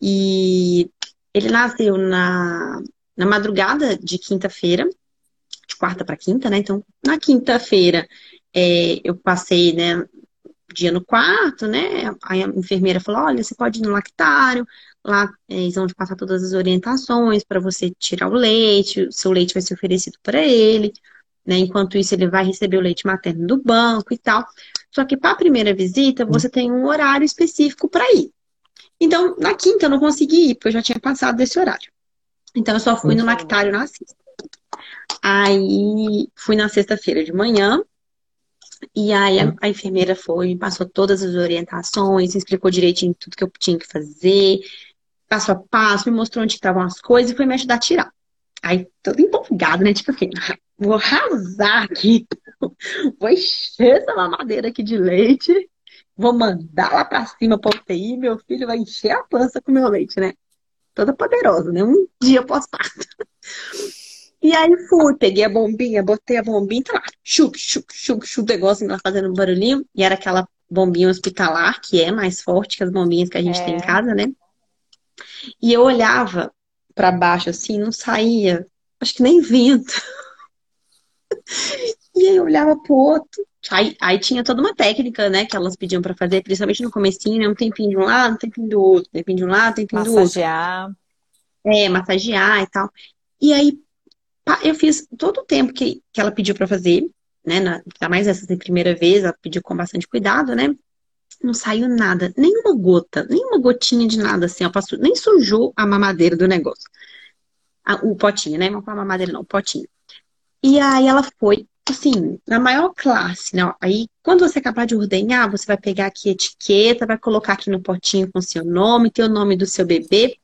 E ele nasceu na, na madrugada de quinta-feira, de quarta para quinta, né? Então, na quinta-feira, é, eu passei, né, dia no quarto, né? Aí a enfermeira falou: olha, você pode ir no lactário, lá é, eles vão te passar todas as orientações para você tirar o leite, o seu leite vai ser oferecido para ele, né? Enquanto isso, ele vai receber o leite materno do banco e tal. Só que para a primeira visita, você tem um horário específico para ir. Então, na quinta eu não consegui ir, porque eu já tinha passado desse horário. Então, eu só fui no lactário na sexta. Aí, fui na sexta-feira de manhã. E aí, a, a, enfermeira foi, me passou todas as orientações, explicou direitinho tudo que eu tinha que fazer, passo a passo, me mostrou onde estavam as coisas e foi me ajudar a tirar. Aí, todo empolgado, né? Tipo assim, vou arrasar aqui, [laughs] vou encher essa mamadeira aqui de leite vou mandar lá pra cima pra UTI, meu filho vai encher a pança com meu leite, né? Toda poderosa, né? Um dia pós-parto. [laughs] E aí fui, peguei a bombinha, botei a bombinha, tá lá, chup, chup, chup, chup, negócio lá fazendo um barulhinho. E era aquela bombinha hospitalar, que é mais forte que as bombinhas que a gente é. tem em é. casa, né? E eu olhava para baixo assim, não saía, acho que nem vento. [laughs] [laughs] E aí eu olhava pro outro. Aí, aí tinha toda uma técnica, né, que elas pediam para fazer, principalmente no comecinho, né? Um tempinho de um lado, um tempinho do outro, um tempinho de um lado, um tempinho do outro. Massagear. É, massagear e tal. E aí eu fiz todo o tempo que, que ela pediu para fazer, né? Na, ainda mais essa primeira vez, ela pediu com bastante cuidado, né? Não saiu nada, nenhuma gota, nenhuma gotinha de nada, assim, ó, passou, nem sujou a mamadeira do negócio. o potinho, né? Não a mamadeira, não, o potinho. E aí ela foi, assim, na maior classe, né? Aí, quando você acabar de ordenhar, você vai pegar aqui a etiqueta, vai colocar aqui no potinho com seu nome, tem o nome do seu bebê.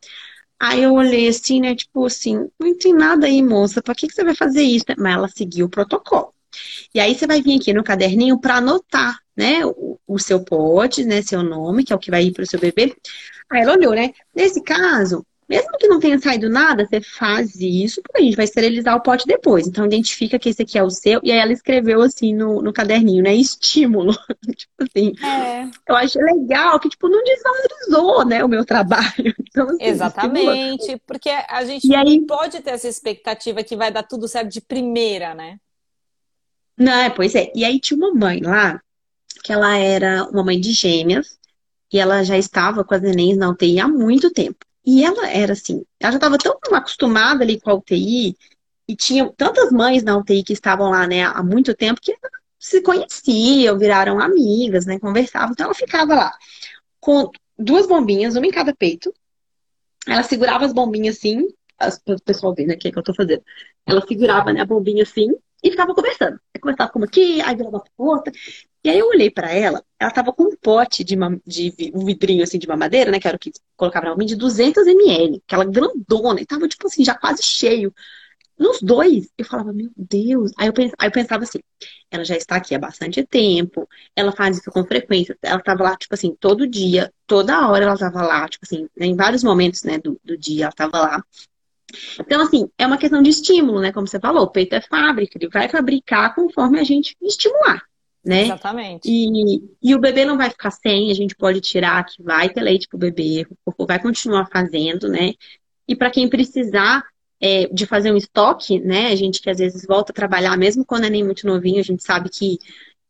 Aí eu olhei assim, né? Tipo assim, não tem nada aí, moça, pra que, que você vai fazer isso? Mas ela seguiu o protocolo. E aí você vai vir aqui no caderninho para anotar, né? O, o, seu pote, né? Seu nome, que é o que vai ir para o seu bebê. Aí ela olhou, né? Nesse caso, mesmo que não tenha saído nada, você faz isso, porque a gente vai esterilizar o pote depois. Então, identifica que esse aqui é o seu. E aí ela escreveu assim no, no caderninho, né? Estímulo. [laughs] tipo assim. É. Eu achei legal que, tipo, não desvalorizou, né, o meu trabalho. [laughs] Então, assim, Exatamente. Estímulo. Porque a gente e aí... pode ter essa expectativa que vai dar tudo certo de primeira, né? Não, é, pois é. E aí tinha uma mãe lá, que ela era uma mãe de gêmeas, e ela já estava com as nenéns na UTI há muito tempo. E ela era assim, ela já estava tão acostumada ali com a UTI, e tinha tantas mães na UTI que estavam lá, né, há muito tempo, que se conheciam, viraram amigas, né, conversavam. Então ela ficava lá com duas bombinhas, uma em cada peito. Ela segurava as bombinhas assim, para o pessoal ver, né, o que, é que eu tô fazendo. Ela segurava, né, a bombinha assim e ficava conversando. Aí conversava como aqui, aí virava pra outra. E aí eu olhei para ela, ela tava com um pote de, de um vidrinho assim de mamadeira, né? Que era o que colocava na de 200 ml, aquela grandona, e tava tipo assim, já quase cheio. Nos dois, eu falava, meu Deus. Aí eu, pensava, aí eu pensava assim, ela já está aqui há bastante tempo, ela faz isso com frequência, ela estava lá, tipo assim, todo dia, toda hora ela estava lá, tipo assim, em vários momentos, né, do, do dia ela estava lá. Então, assim, é uma questão de estímulo, né? Como você falou, o peito é fábrica, ele vai fabricar conforme a gente estimular, né? Exatamente. E, e o bebê não vai ficar sem, a gente pode tirar que vai ter leite pro bebê, o corpo vai continuar fazendo, né? E para quem precisar, é, de fazer um estoque, né? A gente que às vezes volta a trabalhar, mesmo quando é nem muito novinho, a gente sabe que,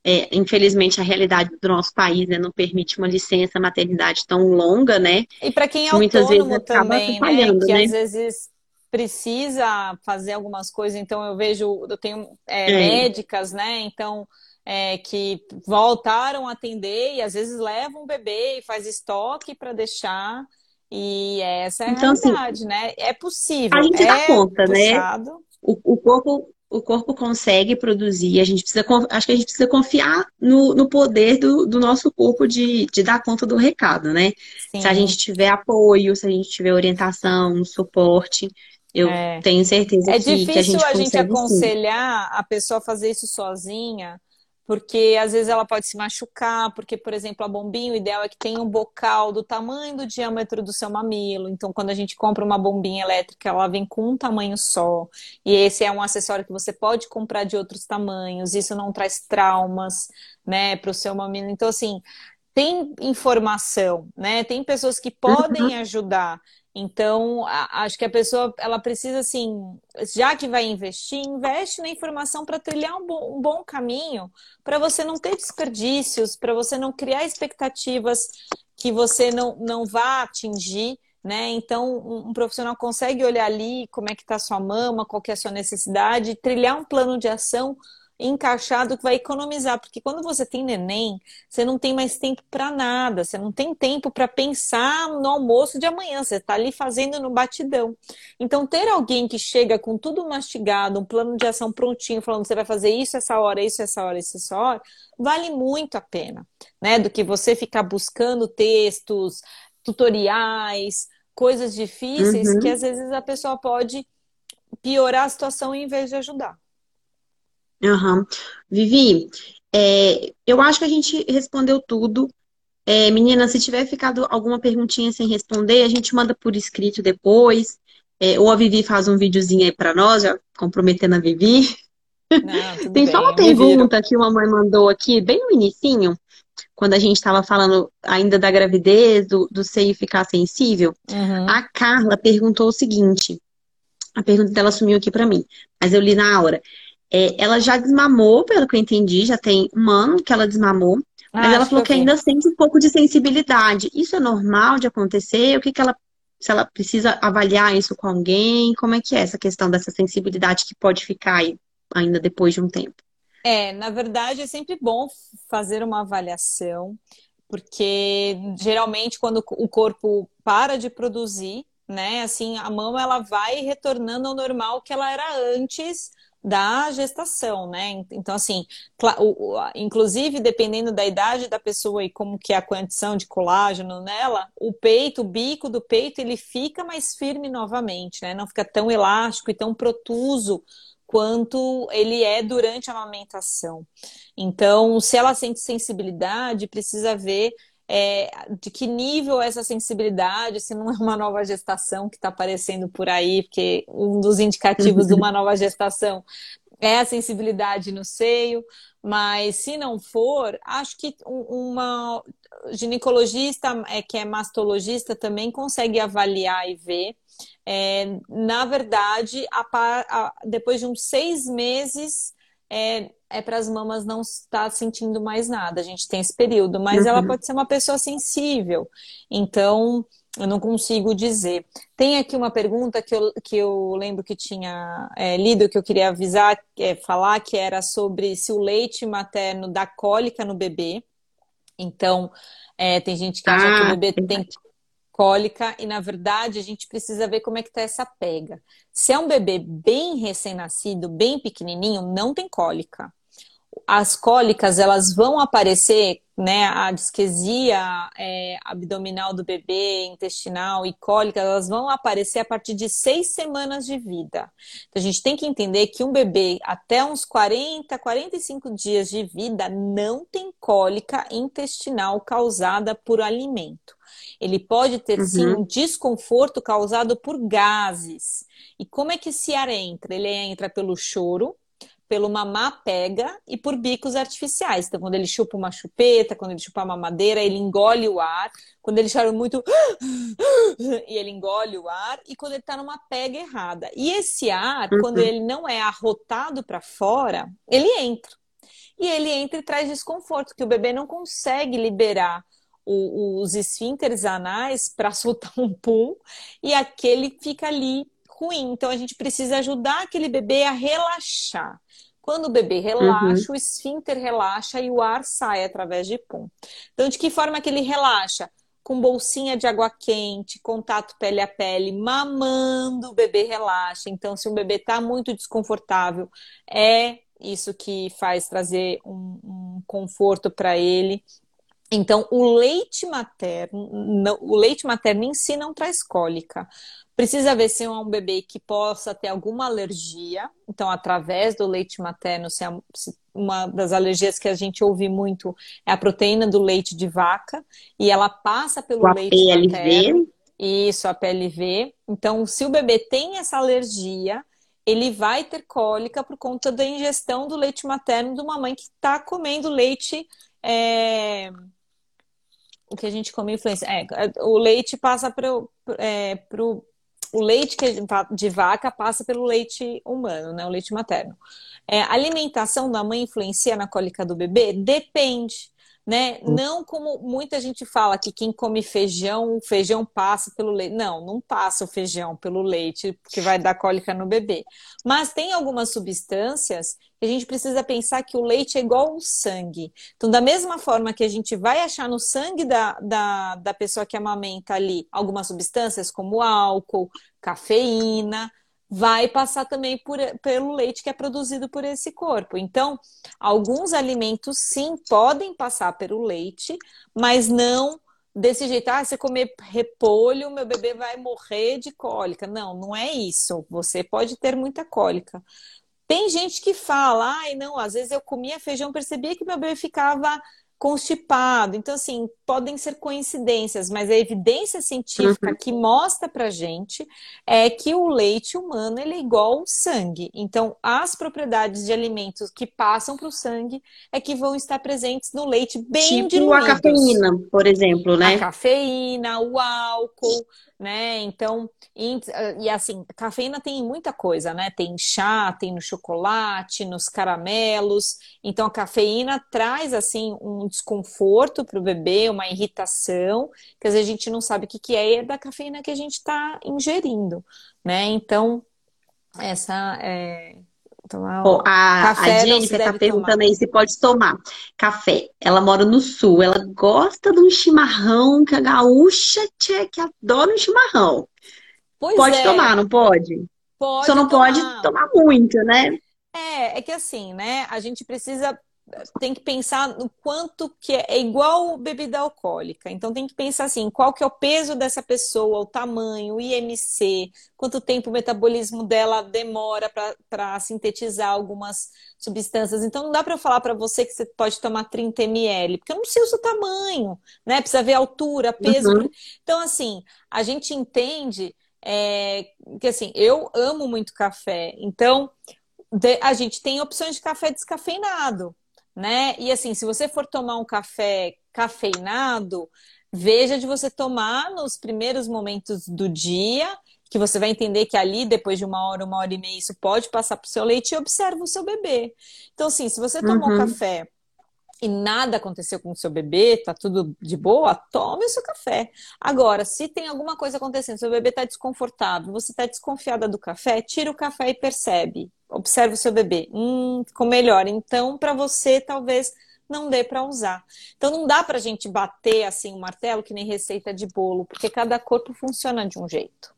é, infelizmente, a realidade do nosso país né, não permite uma licença maternidade tão longa, né? E para quem é muitas vezes também, né? Que né? às vezes precisa fazer algumas coisas, então eu vejo, eu tenho é, é. médicas, né? Então. É, que voltaram a atender e às vezes levam o bebê e faz estoque para deixar e essa é a então, assim, realidade, assim, né? É possível. A gente é dá conta, né? puxado. né? O, o, corpo, o corpo consegue produzir. A gente precisa, acho que a gente precisa confiar no, no poder do, do nosso corpo de, de dar conta do recado, né? Sim. Se a gente tiver apoio, se a gente tiver orientação, suporte, eu é. tenho certeza é que, que a gente É difícil a gente aconselhar sim. a pessoa a fazer isso sozinha, porque às vezes ela pode se machucar, porque, por exemplo, a bombinha, o ideal é que tenha um bocal do tamanho do diâmetro do seu mamilo. Então, quando a gente compra uma bombinha elétrica, ela vem com um tamanho só. E esse é um acessório que você pode comprar de outros tamanhos. Isso não traz traumas, né, para o seu mamilo. Então, assim, tem informação, né? Tem pessoas que podem uhum. ajudar. Então, acho que a pessoa ela precisa assim, já que vai investir, investe na informação para trilhar um bom, um bom caminho, para você não ter desperdícios, para você não criar expectativas que você não, não vá atingir. Né? Então, um, um profissional consegue olhar ali como é que está a sua mama, qual é a sua necessidade, trilhar um plano de ação encaixado que vai economizar, porque quando você tem neném, você não tem mais tempo para nada, você não tem tempo para pensar no almoço de amanhã, você está ali fazendo no batidão. Então, ter alguém que chega com tudo mastigado, um plano de ação prontinho, falando você vai fazer isso essa hora, isso essa hora, isso essa hora, vale muito a pena, né? Do que você ficar buscando textos, tutoriais, coisas difíceis uhum. que às vezes a pessoa pode piorar a situação em vez de ajudar. Uhum. Vivi, é, eu acho que a gente respondeu tudo. É, menina, se tiver ficado alguma perguntinha sem responder, a gente manda por escrito depois. É, ou a Vivi faz um videozinho aí para nós, já comprometendo a Vivi. Não, Tem bem, só uma pergunta que uma mãe mandou aqui, bem no inicinho, quando a gente estava falando ainda da gravidez, do, do seio ficar sensível. Uhum. A Carla perguntou o seguinte: a pergunta dela sumiu aqui para mim, mas eu li na hora. É, ela já desmamou, pelo que eu entendi, já tem um ano que ela desmamou. Mas ah, ela falou que, que ainda sente um pouco de sensibilidade. Isso é normal de acontecer? O que, que ela. Se ela precisa avaliar isso com alguém? Como é que é essa questão dessa sensibilidade que pode ficar aí ainda depois de um tempo? É, na verdade, é sempre bom fazer uma avaliação, porque geralmente quando o corpo para de produzir, né, assim, a mama ela vai retornando ao normal que ela era antes da gestação, né? Então, assim, inclusive dependendo da idade da pessoa e como que é a condição de colágeno nela, o peito, o bico do peito, ele fica mais firme novamente, né? Não fica tão elástico e tão protuso quanto ele é durante a amamentação. Então, se ela sente sensibilidade, precisa ver é, de que nível é essa sensibilidade, se não é uma nova gestação que está aparecendo por aí, porque um dos indicativos de uma nova [laughs] gestação é a sensibilidade no seio, mas se não for, acho que uma ginecologista é, que é mastologista também consegue avaliar e ver. É, na verdade, a, a, depois de uns seis meses, é, é para as mamas não estar sentindo mais nada. A gente tem esse período, mas uhum. ela pode ser uma pessoa sensível. Então, eu não consigo dizer. Tem aqui uma pergunta que eu, que eu lembro que tinha é, lido, que eu queria avisar, é, falar, que era sobre se o leite materno dá cólica no bebê. Então, é, tem gente que acha ah, que o ah, bebê tem cólica e na verdade a gente precisa ver como é que tá essa pega. Se é um bebê bem recém-nascido, bem pequenininho, não tem cólica. as cólicas elas vão aparecer, né? A disquesia é, abdominal do bebê, intestinal e cólica, elas vão aparecer a partir de seis semanas de vida. Então, a gente tem que entender que um bebê até uns 40, 45 dias de vida não tem cólica intestinal causada por alimento. Ele pode ter uhum. sim um desconforto causado por gases. E como é que esse ar entra? Ele entra pelo choro, pelo mamá pega e por bicos artificiais. Então, quando ele chupa uma chupeta, quando ele chupa uma madeira, ele engole o ar. Quando ele chora muito, [gasps] e ele engole o ar. E quando ele está numa pega errada. E esse ar, uhum. quando ele não é arrotado para fora, ele entra. E ele entra e traz desconforto, que o bebê não consegue liberar o, os esfínteres anais para [laughs] soltar um pum e aquele fica ali ruim. Então a gente precisa ajudar aquele bebê a relaxar. Quando o bebê relaxa, uhum. o esfíncter relaxa e o ar sai através de pum. Então, de que forma que ele relaxa? Com bolsinha de água quente, contato pele a pele, mamando, o bebê relaxa. Então, se um bebê está muito desconfortável, é isso que faz trazer um, um conforto para ele. Então, o leite materno, não, o leite materno em si não traz cólica, Precisa ver se é um bebê que possa ter alguma alergia. Então, através do leite materno, se, é, se uma das alergias que a gente ouve muito é a proteína do leite de vaca e ela passa pelo o leite PLV. materno. Isso, a PLV. Então, se o bebê tem essa alergia, ele vai ter cólica por conta da ingestão do leite materno de uma mãe que está comendo leite. É... O que a gente come influência. É, o leite passa para é, o o leite de vaca passa pelo leite humano, né? O leite materno. É, a alimentação da mãe influencia na cólica do bebê? Depende né? Hum. Não como muita gente fala que quem come feijão, o feijão passa pelo leite. Não, não passa o feijão pelo leite, que vai dar cólica no bebê. Mas tem algumas substâncias que a gente precisa pensar que o leite é igual o sangue. Então, da mesma forma que a gente vai achar no sangue da, da, da pessoa que amamenta ali algumas substâncias, como álcool, cafeína, vai passar também por, pelo leite que é produzido por esse corpo. Então, alguns alimentos sim podem passar pelo leite, mas não desse jeito, ah, se comer repolho, meu bebê vai morrer de cólica. Não, não é isso. Você pode ter muita cólica. Tem gente que fala, ai, não, às vezes eu comia feijão, percebia que meu bebê ficava constipado. Então, assim, podem ser coincidências, mas a evidência científica uhum. que mostra pra gente é que o leite humano ele é igual ao sangue. Então, as propriedades de alimentos que passam para o sangue é que vão estar presentes no leite bem tipo diluídos. a cafeína, por exemplo, né? A cafeína, o álcool, né? Então, e, e, assim, cafeína tem muita coisa, né? Tem chá, tem no chocolate, nos caramelos. Então, a cafeína traz, assim, um desconforto para o bebê, uma irritação, que às vezes a gente não sabe o que, que é, e é da cafeína que a gente está ingerindo, né? Então, essa é Tomar oh, a, a Jennifer está perguntando aí se pode tomar café. Ela mora no sul, ela gosta de um chimarrão, que a gaúcha tchê, que adora um chimarrão. Pois pode é. tomar, não pode? Pode Só não tomar. pode tomar muito, né? É, é que assim, né? A gente precisa tem que pensar no quanto que é, é igual bebida alcoólica. Então tem que pensar assim, qual que é o peso dessa pessoa, o tamanho, o IMC, quanto tempo o metabolismo dela demora para sintetizar algumas substâncias. Então não dá para eu falar para você que você pode tomar 30 ml, porque eu não sei o seu tamanho, né? Precisa ver a altura, peso. Uhum. Então assim, a gente entende é, que assim, eu amo muito café. Então a gente tem opções de café descafeinado né? E assim, se você for tomar um café cafeinado, veja de você tomar nos primeiros momentos do dia, que você vai entender que ali, depois de uma hora, uma hora e meia, isso pode passar para o seu leite e observa o seu bebê. Então, assim, se você tomou uhum. café e nada aconteceu com o seu bebê, tá tudo de boa, tome o seu café. Agora, se tem alguma coisa acontecendo, seu bebê está desconfortável, você está desconfiada do café, tira o café e percebe. Observe o seu bebê. Hum, ficou melhor. Então, para você, talvez não dê para usar. Então, não dá para a gente bater assim o um martelo que nem receita de bolo, porque cada corpo funciona de um jeito.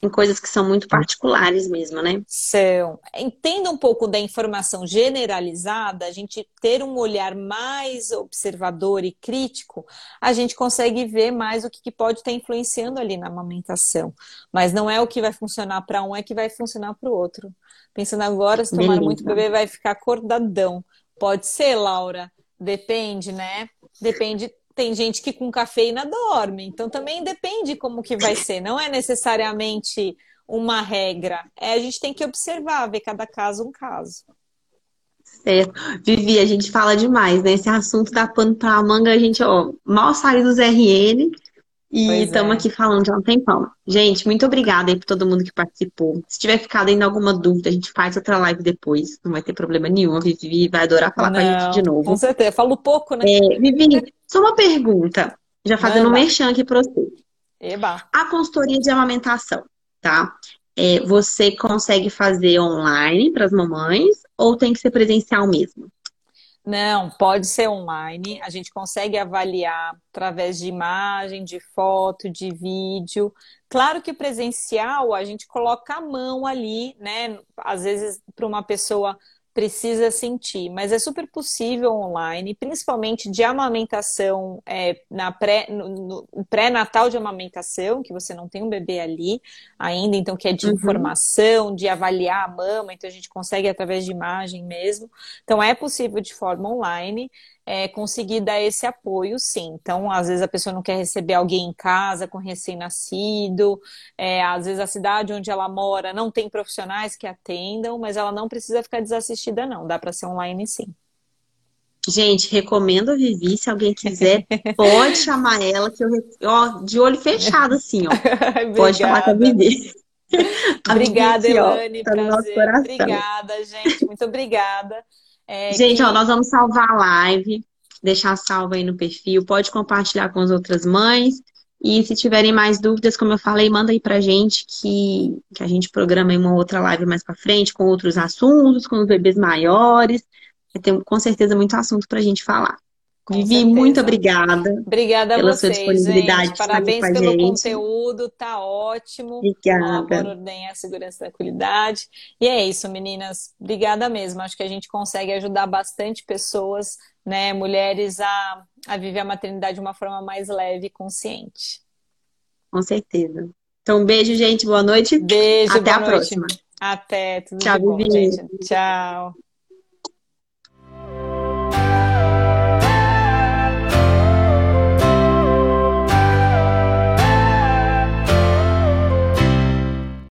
Tem coisas que são muito particulares mesmo, né? São. Entenda um pouco da informação generalizada, a gente ter um olhar mais observador e crítico, a gente consegue ver mais o que pode estar influenciando ali na amamentação. Mas não é o que vai funcionar para um, é que vai funcionar para o outro. Pensando agora, se tomar Beleza. muito, bebê vai ficar acordadão. Pode ser, Laura. Depende, né? Depende tem gente que com cafeína dorme, então também depende como que vai ser. Não é necessariamente uma regra. É, a gente tem que observar, ver cada caso um caso. Certo. Vivi, a gente fala demais, né? Esse assunto da pano pra manga, a gente, ó, mal saiu dos RN e estamos é. aqui falando já há um tempão. Gente, muito obrigada aí por todo mundo que participou. Se tiver ficado ainda alguma dúvida, a gente faz outra live depois. Não vai ter problema nenhum. A Vivi vai adorar falar Não, com a gente de novo. Com certeza. Falo pouco, né? É, Vivi, só uma pergunta. Já fazendo um merchan aqui para você. Eba. A consultoria de amamentação, tá? É, você consegue fazer online para as mamães ou tem que ser presencial mesmo? Não, pode ser online. A gente consegue avaliar através de imagem, de foto, de vídeo. Claro que presencial a gente coloca a mão ali, né? Às vezes para uma pessoa precisa sentir, mas é super possível online, principalmente de amamentação é, na pré, no, no pré-natal de amamentação, que você não tem um bebê ali ainda, então que é de uhum. informação, de avaliar a mama, então a gente consegue através de imagem mesmo. Então é possível de forma online é, conseguir dar esse apoio, sim. Então, às vezes a pessoa não quer receber alguém em casa com recém-nascido, é, às vezes a cidade onde ela mora não tem profissionais que atendam, mas ela não precisa ficar desassistida, não. Dá para ser online, sim. Gente, recomendo a Vivi, se alguém quiser, [laughs] pode chamar ela, que eu, ó, de olho fechado, assim, ó. [laughs] pode chamar com a Vivi. obrigada, Elane, tá prazer. Obrigada, gente, muito obrigada. É, Gente, que... ó, nós vamos salvar a live, deixar salva aí no perfil, pode compartilhar com as outras mães. E se tiverem mais dúvidas, como eu falei, manda aí pra gente que, que a gente programa uma outra live mais pra frente, com outros assuntos, com os bebês maiores. Ter com certeza muito assunto pra gente falar. Com Vivi, certeza. muito obrigada. Obrigada pela a vocês, sua disponibilidade. Gente. Parabéns pelo gente. conteúdo, tá ótimo. Obrigada. Ordenhar a segurança da qualidade. E é isso, meninas. Obrigada mesmo. Acho que a gente consegue ajudar bastante pessoas, né, mulheres, a, a viver a maternidade de uma forma mais leve e consciente. Com certeza. Então, beijo, gente. Boa noite. Beijo, Até a noite. próxima. Até. Tudo Tchau, bom, Vivi. gente. Tchau.